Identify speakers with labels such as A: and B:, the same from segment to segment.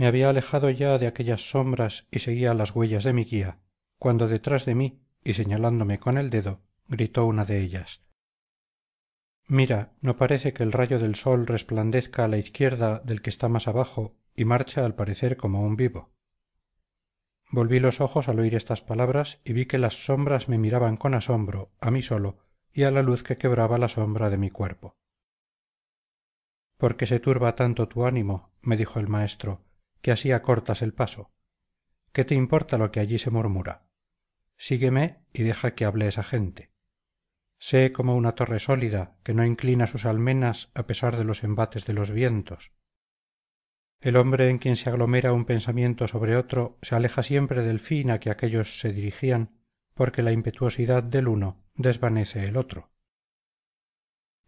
A: me había alejado ya de aquellas sombras y seguía las huellas de mi guía cuando detrás de mí y señalándome con el dedo gritó una de ellas. Mira no parece que el rayo del sol resplandezca a la izquierda del que está más abajo y marcha al parecer como un vivo. Volví los ojos al oír estas palabras y vi que las sombras me miraban con asombro a mí solo y a la luz que quebraba la sombra de mi cuerpo por qué se turba tanto tu ánimo me dijo el maestro que así acortas el paso. Qué te importa lo que allí se murmura sígueme y deja que hable esa gente. Sé como una torre sólida que no inclina sus almenas a pesar de los embates de los vientos. El hombre en quien se aglomera un pensamiento sobre otro se aleja siempre del fin a que aquéllos se dirigían porque la impetuosidad del uno desvanece el otro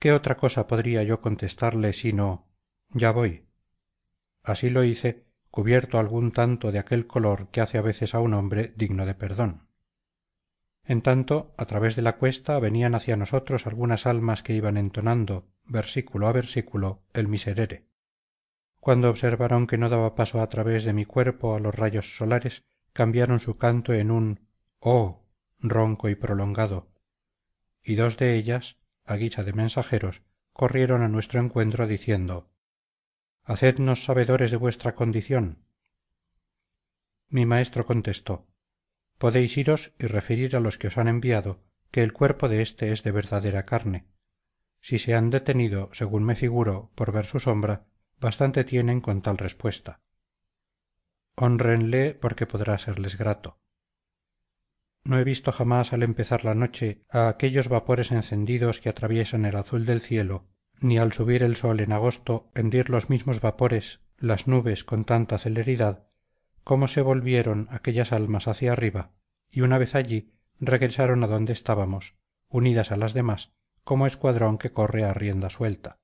A: qué otra cosa podría yo contestarle sino ya voy así lo hice cubierto algún tanto de aquel color que hace a veces a un hombre digno de perdón. En tanto a través de la cuesta venían hacia nosotros algunas almas que iban entonando versículo a versículo el miserere. Cuando observaron que no daba paso a través de mi cuerpo a los rayos solares cambiaron su canto en un oh ronco y prolongado. Y dos de ellas guisa de mensajeros corrieron a nuestro encuentro diciendo hacednos sabedores de vuestra condición mi maestro contestó podéis iros y referir a los que os han enviado que el cuerpo de éste es de verdadera carne. Si se han detenido según me figuro por ver su sombra bastante tienen con tal respuesta. Hónrenle porque podrá serles grato no he visto jamás al empezar la noche a aquellos vapores encendidos que atraviesan el azul del cielo ni al subir el sol en agosto hendir los mismos vapores las nubes con tanta celeridad como se volvieron aquellas almas hacia arriba y una vez allí regresaron a donde estábamos unidas a las demás como escuadrón que corre a rienda suelta.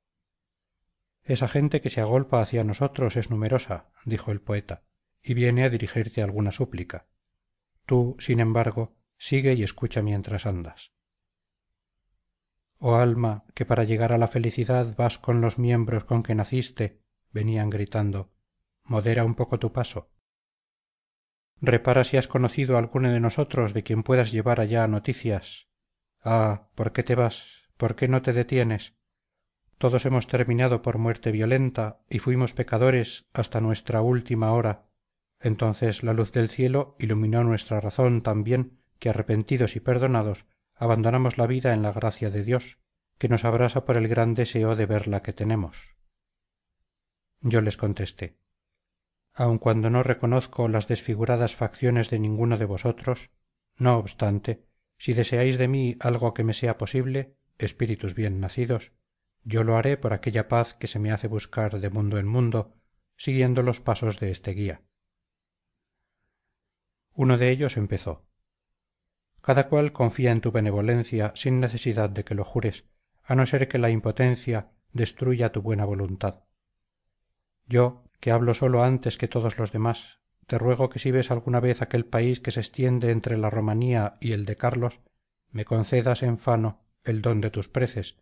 A: Esa gente que se agolpa hacia nosotros es numerosa dijo el poeta y viene a dirigirte alguna súplica tú sin embargo sigue y escucha mientras andas. Oh alma que para llegar a la felicidad vas con los miembros con que naciste venían gritando modera un poco tu paso. Repara si has conocido a alguno de nosotros de quien puedas llevar allá noticias. Ah por qué te vas por qué no te detienes todos hemos terminado por muerte violenta y fuimos pecadores hasta nuestra última hora entonces la luz del cielo iluminó nuestra razón tan bien que arrepentidos y perdonados abandonamos la vida en la gracia de dios que nos abrasa por el gran deseo de ver la que tenemos. Yo les contesté aun cuando no reconozco las desfiguradas facciones de ninguno de vosotros no obstante si deseáis de mí algo que me sea posible espíritus bien nacidos yo lo haré por aquella paz que se me hace buscar de mundo en mundo siguiendo los pasos de este guía uno de ellos empezó. Cada cual confía en tu benevolencia sin necesidad de que lo jures a no ser que la impotencia destruya tu buena voluntad. Yo que hablo solo antes que todos los demás te ruego que si ves alguna vez aquel país que se extiende entre la romanía y el de carlos me concedas en fano el don de tus preces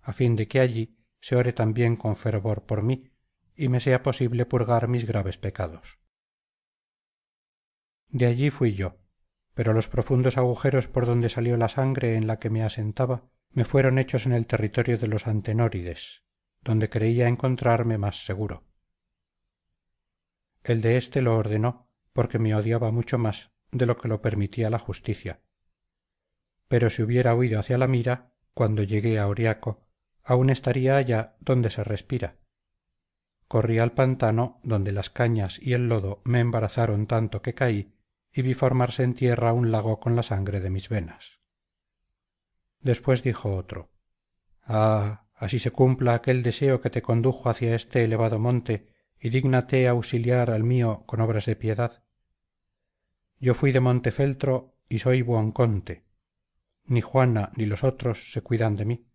A: a fin de que allí se ore también con fervor por mí y me sea posible purgar mis graves pecados de allí fui yo. Pero los profundos agujeros por donde salió la sangre en la que me asentaba me fueron hechos en el territorio de los antenórides donde creía encontrarme más seguro. El de éste lo ordenó porque me odiaba mucho más de lo que lo permitía la justicia. Pero si hubiera huido hacia la mira cuando llegué a oriaco aún estaría allá donde se respira. Corrí al pantano donde las cañas y el lodo me embarazaron tanto que caí y vi formarse en tierra un lago con la sangre de mis venas. Después dijo otro ah así se cumpla aquel deseo que te condujo hacia este elevado monte y dígnate auxiliar al mío con obras de piedad. Yo fui de montefeltro y soy buonconte. Ni juana ni los otros se cuidan de mí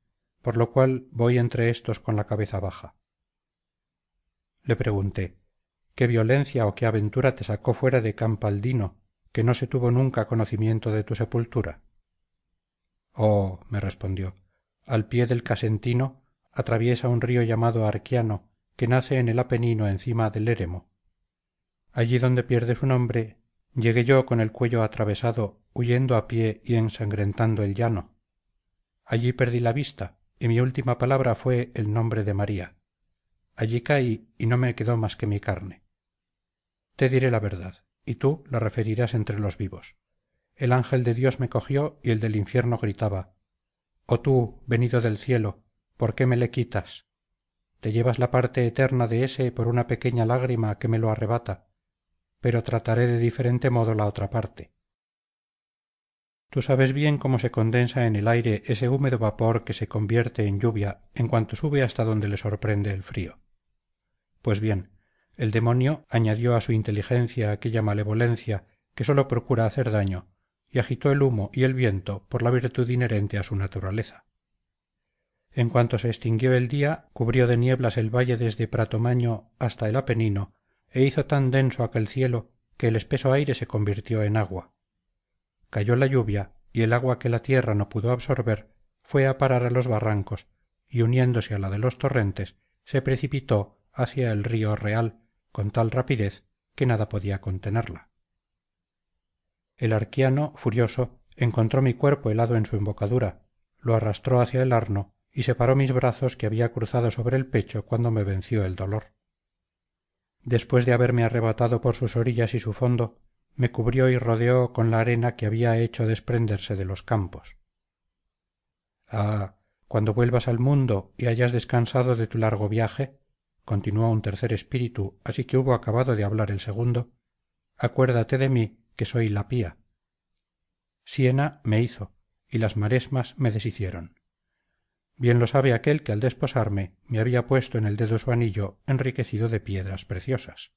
A: por lo cual voy entre éstos con la cabeza baja le pregunté qué violencia o qué aventura te sacó fuera de campaldino que no se tuvo nunca conocimiento de tu sepultura oh me respondió al pie del casentino atraviesa un río llamado arquiano que nace en el apenino encima del éremo. Allí donde pierde su nombre llegué yo con el cuello atravesado huyendo a pie y ensangrentando el llano. Allí perdí la vista y mi última palabra fue el nombre de maría. Allí caí y no me quedó más que mi carne. Te diré la verdad y tú la referirás entre los vivos. El ángel de dios me cogió y el del infierno gritaba oh tú venido del cielo por qué me le quitas te llevas la parte eterna de ése por una pequeña lágrima que me lo arrebata pero trataré de diferente modo la otra parte tú sabes bien cómo se condensa en el aire ese húmedo vapor que se convierte en lluvia en cuanto sube hasta donde le sorprende el frío. Pues bien el demonio añadió a su inteligencia aquella malevolencia que sólo procura hacer daño y agitó el humo y el viento por la virtud inherente a su naturaleza. En cuanto se extinguió el día cubrió de nieblas el valle desde pratomaño hasta el apenino e hizo tan denso aquel cielo que el espeso aire se convirtió en agua. Cayó la lluvia y el agua que la tierra no pudo absorber fue a parar a los barrancos y uniéndose a la de los torrentes se precipitó hacia el río real con tal rapidez que nada podía contenerla. El arquiano furioso encontró mi cuerpo helado en su embocadura lo arrastró hacia el arno y separó mis brazos que había cruzado sobre el pecho cuando me venció el dolor. Después de haberme arrebatado por sus orillas y su fondo me cubrió y rodeó con la arena que había hecho desprenderse de los campos. Ah cuando vuelvas al mundo y hayas descansado de tu largo viaje continuó un tercer espíritu así que hubo acabado de hablar el segundo acuérdate de mí que soy la pía. Siena me hizo y las maresmas me deshicieron. Bien lo sabe aquel que al desposarme me había puesto en el dedo su anillo enriquecido de piedras preciosas